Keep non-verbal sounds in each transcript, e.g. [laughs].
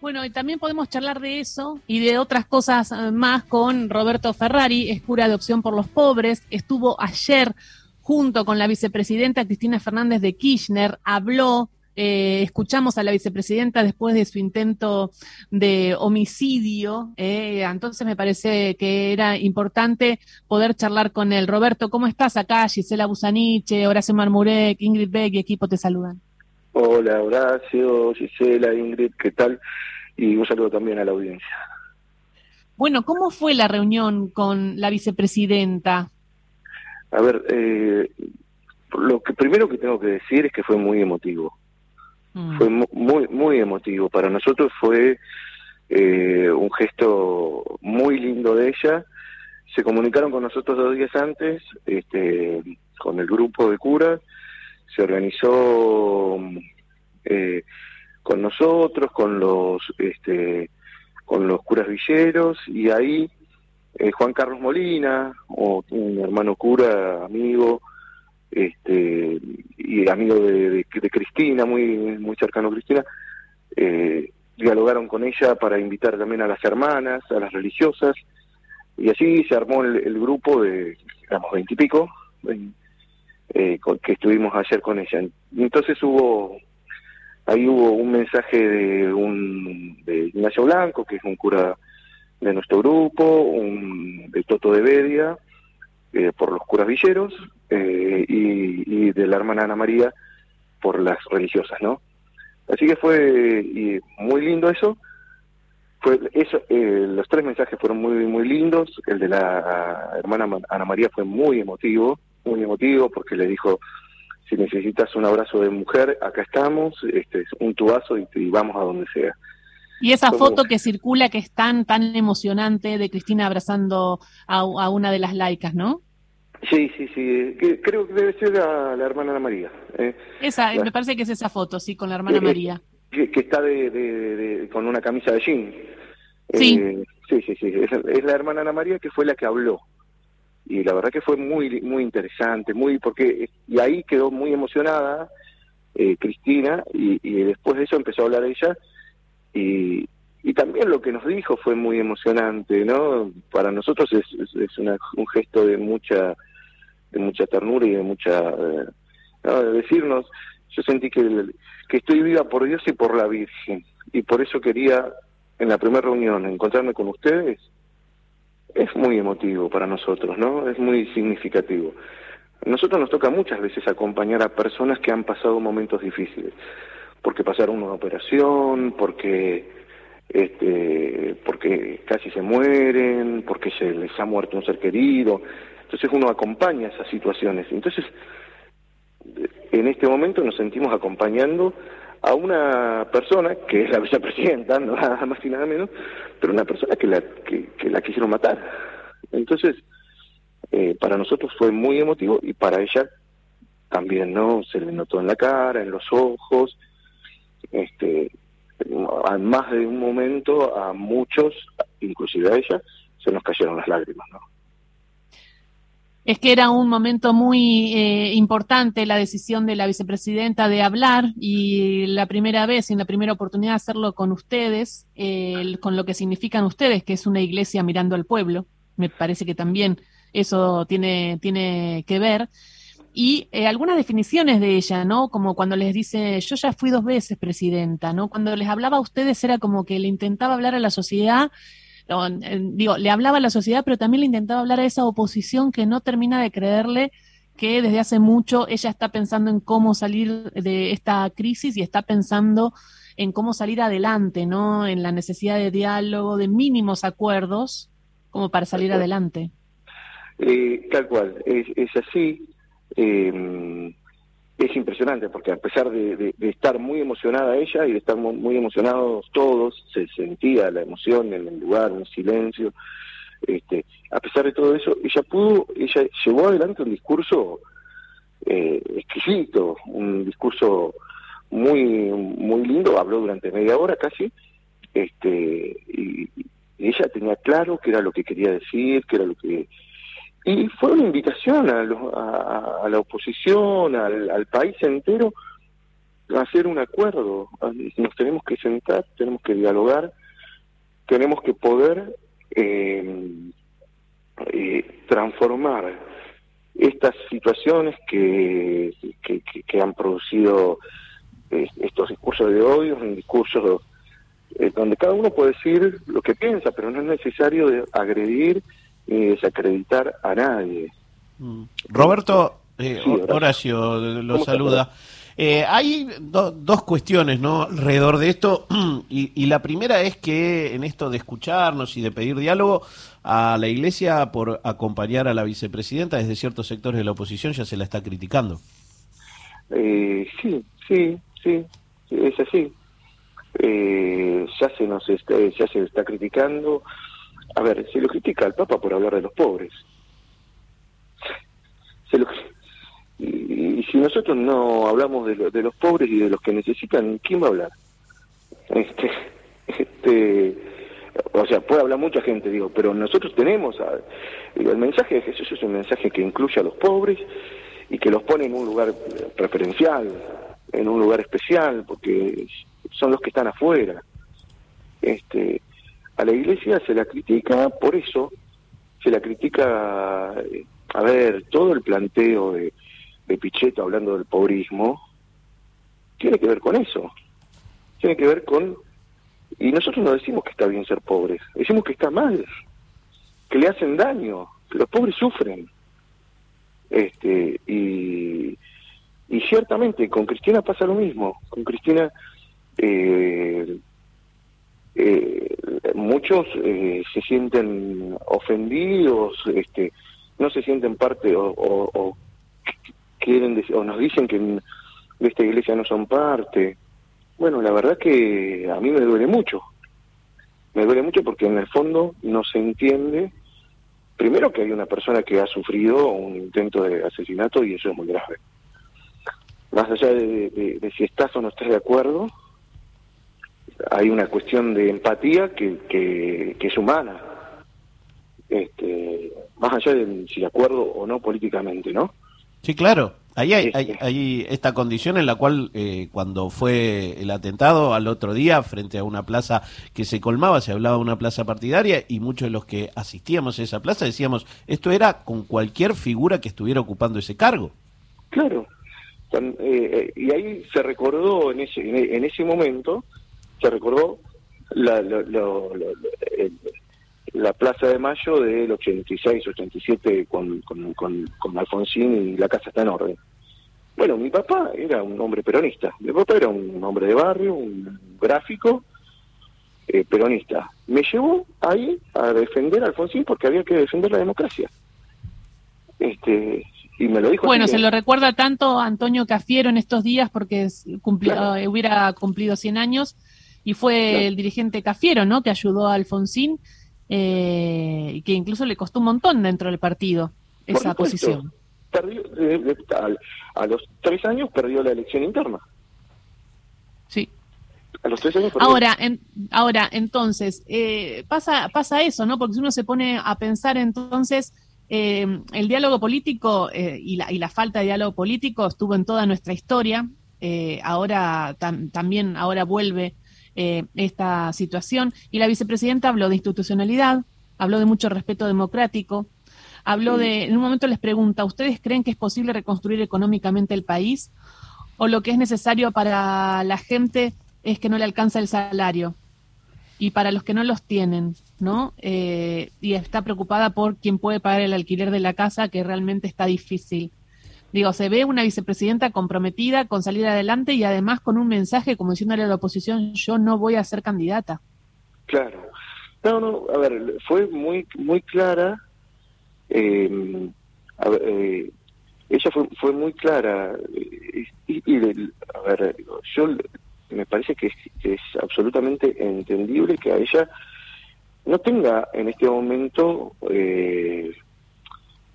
Bueno, y también podemos charlar de eso y de otras cosas eh, más con Roberto Ferrari, es cura de opción por los pobres, estuvo ayer junto con la vicepresidenta Cristina Fernández de Kirchner, habló, eh, escuchamos a la vicepresidenta después de su intento de homicidio, eh, entonces me parece que era importante poder charlar con él. Roberto, ¿cómo estás acá? Gisela Busaniche, Horacio Marmurek, Ingrid Beck y equipo te saludan. Hola Horacio, Gisela, Ingrid, ¿qué tal? Y un saludo también a la audiencia. Bueno, ¿cómo fue la reunión con la vicepresidenta? A ver, eh, lo que primero que tengo que decir es que fue muy emotivo. Mm. Fue muy, muy emotivo. Para nosotros fue eh, un gesto muy lindo de ella. Se comunicaron con nosotros dos días antes, este, con el grupo de curas se organizó eh, con nosotros, con los este, con los curas villeros y ahí eh, Juan Carlos Molina, o un hermano cura, amigo, este, y amigo de, Cristina, muy muy cercano a Cristina, eh, dialogaron con ella para invitar también a las hermanas, a las religiosas, y así se armó el, grupo de, digamos, veintipico, eh, que estuvimos ayer con ella. Entonces hubo, ahí hubo un mensaje de un de Ignacio Blanco, que es un cura de nuestro grupo, un de Toto de Bedia, eh, por los curas villeros, eh, y, de la hermana Ana María por las religiosas, ¿no? Así que fue muy lindo eso. Fue eso, los tres mensajes fueron muy muy lindos. El de la hermana Ana María fue muy emotivo muy emotivo porque le dijo, si necesitas un abrazo de mujer, acá estamos, este, un tubazo y, vamos a donde sea. Y esa foto que circula que es tan, tan emocionante de Cristina abrazando a, una de las laicas, ¿no? Sí, sí, sí. creo que debe ser la, hermana Ana María. ¿eh? esa, me parece que es esa foto, sí, con la hermana María. Que, está de, con una camisa de jean. Sí. Eh, sí, sí, sí. es, la hermana Ana María que fue la que habló y la verdad que fue muy muy interesante, muy porque y ahí quedó muy emocionada eh, Cristina y, después de eso empezó a hablar ella y, y también lo que nos dijo fue muy emocionante, ¿no? Para nosotros es, es, un gesto de mucha de mucha ternura y de mucha eh, de decirnos yo sentí que que estoy viva por Dios y por la Virgen y por eso quería en la primera reunión encontrarme con ustedes es muy emotivo para nosotros, ¿no? Es muy significativo. A nosotros nos toca muchas veces acompañar a personas que han pasado momentos difíciles, porque pasaron una operación, porque este, porque casi se mueren, porque se les ha muerto un ser querido. Entonces uno acompaña esas situaciones. Entonces, en este momento nos sentimos acompañando a una persona que es la vicepresidenta, [laughs] nada más y nada menos, pero una persona que la, que, la quisieron matar. Entonces, eh, para nosotros fue muy emotivo y para ella también, ¿no? Se le notó en la cara, en los ojos, este, más de un momento a muchos, inclusive a ella, se nos cayeron las lágrimas, ¿no? Es que era un momento muy eh, importante la decisión de la vicepresidenta de hablar y la primera vez y la primera oportunidad hacerlo con ustedes, con lo que significan ustedes, que es una iglesia mirando al pueblo. Me parece que también eso tiene, tiene que ver. Y eh, algunas definiciones de ella, ¿no? Como cuando les dice, yo ya fui dos veces presidenta, ¿no? Cuando les hablaba a ustedes era como que le intentaba hablar a la sociedad digo, le hablaba a la sociedad, pero también le intentaba hablar a esa oposición que no termina de creerle que desde hace mucho ella está pensando en cómo salir de esta crisis y está pensando en cómo salir adelante, ¿no? En la necesidad de diálogo, de mínimos acuerdos, como para salir adelante. Eh, tal cual, es, es así. Eh, es impresionante porque a pesar de, estar muy emocionada ella y de estar muy, emocionados todos, se sentía la emoción en el lugar, un silencio. Este, a pesar de todo eso, ella pudo, ella llevó adelante un discurso eh, exquisito, un discurso muy muy lindo, habló durante media hora casi, este, y ella tenía claro qué era lo que quería decir, qué era lo que y fue una invitación a, la oposición, al, país entero, hacer un acuerdo, nos tenemos que sentar, tenemos que dialogar, tenemos que poder eh, eh, transformar estas situaciones que, que, han producido estos discursos de odio en discursos donde cada uno puede decir lo que piensa, pero no es necesario agredir ni desacreditar a nadie. Mm. Roberto, eh, Horacio lo saluda. Eh, hay dos cuestiones ¿no? alrededor de esto, [clears throat] y, la primera es que en esto de escucharnos y de pedir diálogo, a la Iglesia por acompañar a la vicepresidenta desde ciertos sectores de la oposición ya se la está criticando. Eh, sí, sí, sí, es así. Eh, ya se nos está, ya se está criticando. A ver, se lo critica al Papa por hablar de los pobres. Se lo, y, si nosotros no hablamos de, de los pobres y de los que necesitan, ¿quién va a hablar? Este, este, o sea, puede hablar mucha gente, digo, pero nosotros tenemos, el mensaje de Jesús es un mensaje que incluye a los pobres y que los pone en un lugar preferencial, en un lugar especial, porque son los que están afuera. Este, a la iglesia se la critica por eso, se la critica, a ver, todo el planteo de, de Pichetto hablando del pobrismo, tiene que ver con eso, tiene que ver con... Y nosotros no decimos que está bien ser pobres, decimos que está mal, que le hacen daño, que los pobres sufren. Este, y, y ciertamente con Cristina pasa lo mismo, con Cristina eh, eh, muchos eh, se sienten ofendidos, este, no se sienten parte o, quieren o nos dicen que de esta iglesia no son parte. Bueno, la verdad que a mí me duele mucho. Me duele mucho porque en el fondo no se entiende, primero que hay una persona que ha sufrido un intento de asesinato y eso es muy grave. Más allá de si estás o no estás de acuerdo, hay una cuestión de empatía que, que, es humana, este, más allá de si de acuerdo o no políticamente, ¿no? Sí, claro. Ahí hay, hay, esta condición en la cual eh, cuando fue el atentado al otro día frente a una plaza que se colmaba, se hablaba de una plaza partidaria y muchos de los que asistíamos a esa plaza decíamos, esto era con cualquier figura que estuviera ocupando ese cargo. Claro. Eh, eh, y ahí se recordó en ese, en ese momento se recordó la, la Plaza de Mayo del 86, 87 con, con, con, Alfonsín y la casa está en orden. Bueno, mi papá era un hombre peronista. Mi papá era un hombre de barrio, un gráfico eh, peronista. Me llevó ahí a defender a Alfonsín porque había que defender la democracia. Este, y me lo dijo. Bueno, se lo recuerda tanto Antonio Cafiero en estos días porque cumplió, hubiera cumplido 100 años y fue el dirigente Cafiero, ¿no? Que ayudó a Alfonsín eh, y que incluso le costó un montón dentro del partido esa posición. Perdió, a, los tres años perdió la elección interna. Sí. A los tres años perdió. Ahora, ahora entonces, eh, pasa, pasa eso, ¿no? Porque si uno se pone a pensar entonces... Eh, el diálogo político y, la, y la falta de diálogo político estuvo en toda nuestra historia. ahora también ahora vuelve eh, esta situación. Y la vicepresidenta habló de institucionalidad, habló de mucho respeto democrático, habló de, en un momento les pregunta, ¿ustedes creen que es posible reconstruir económicamente el país? ¿O lo que es necesario para la gente es que no le alcanza el salario? Y para los que no los tienen, ¿no? Eh, y está preocupada por quién puede pagar el alquiler de la casa, que realmente está difícil. Digo, se ve una vicepresidenta comprometida con salir adelante y además con un mensaje como diciéndole a la oposición, yo no voy a ser candidata. Claro. No, no, a ver, fue muy muy clara. Eh, eh, ella fue, fue muy clara. Y, a ver, yo me parece que es, absolutamente entendible que a ella no tenga en este momento, eh,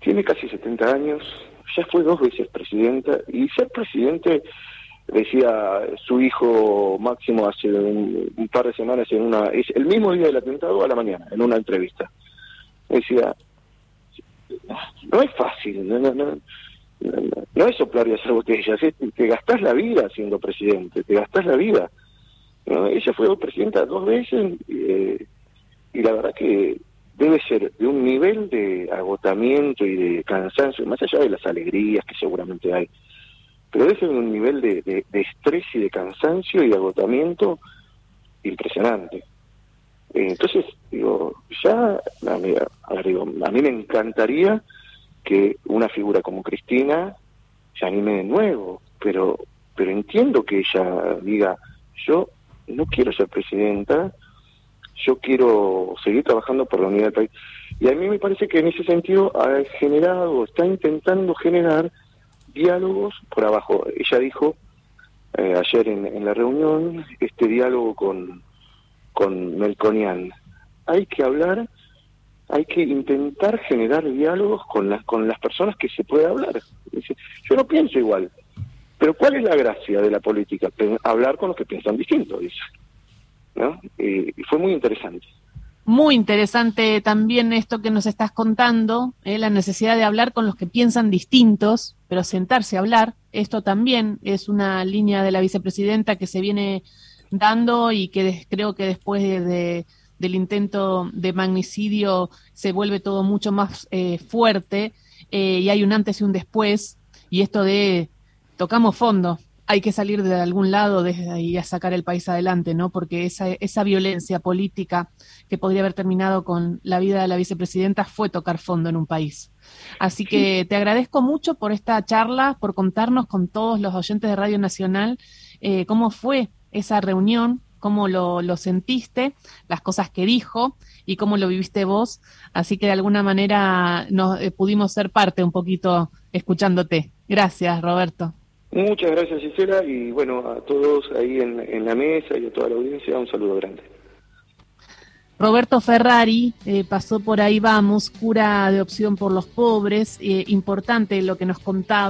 tiene casi 70 años, ya fue dos veces presidenta y ser presidente decía su hijo Máximo hace un, par de semanas en una el mismo día del atentado a la mañana en una entrevista decía no es fácil no, no, no es soplar y hacer botellas, te gastás la vida siendo presidente, te gastás la vida. Ella fue presidenta dos veces eh, y la verdad que debe ser de un nivel de agotamiento y de cansancio, más allá de las alegrías que seguramente hay, pero debe ser un nivel de, de estrés y de cansancio y de agotamiento impresionante. Eh, entonces, digo, ya, a mí, a mí me encantaría que una figura como Cristina se anime de nuevo, pero, pero entiendo que ella diga, yo no quiero ser presidenta, yo quiero seguir trabajando por la unidad del país. Y a mí me parece que en ese sentido ha generado, está intentando generar diálogos por abajo. Ella dijo eh, ayer en, en, la reunión este diálogo con, con Melconian. Hay que hablar, hay que intentar generar diálogos con las, con las personas que se puede hablar. Yo no pienso igual, pero ¿cuál es la gracia de la política? Hablar con los que piensan distinto, dice. ¿No? Y, fue muy interesante. Muy interesante también esto que nos estás contando, ¿eh? la necesidad de hablar con los que piensan distintos, pero sentarse a hablar. Esto también es una línea de la vicepresidenta que se viene dando y que creo que después de, del intento de magnicidio se vuelve todo mucho más eh, fuerte eh, y hay un antes y un después y esto de tocamos fondo, hay que salir de algún lado de ahí a sacar el país adelante, ¿no? Porque esa, esa violencia política que podría haber terminado con la vida de la vicepresidenta fue tocar fondo en un país. Así que te agradezco mucho por esta charla, por contarnos con todos los oyentes de Radio Nacional eh, cómo fue esa reunión, cómo lo, lo, sentiste, las cosas que dijo y cómo lo viviste vos. Así que de alguna manera nos eh, pudimos ser parte un poquito escuchándote. Gracias, Roberto. Muchas gracias, Gisela, y bueno, a todos ahí en, la mesa y a toda la audiencia, un saludo grande. Roberto Ferrari eh, pasó por ahí, vamos, cura de opción por los pobres, eh, importante lo que nos contaba.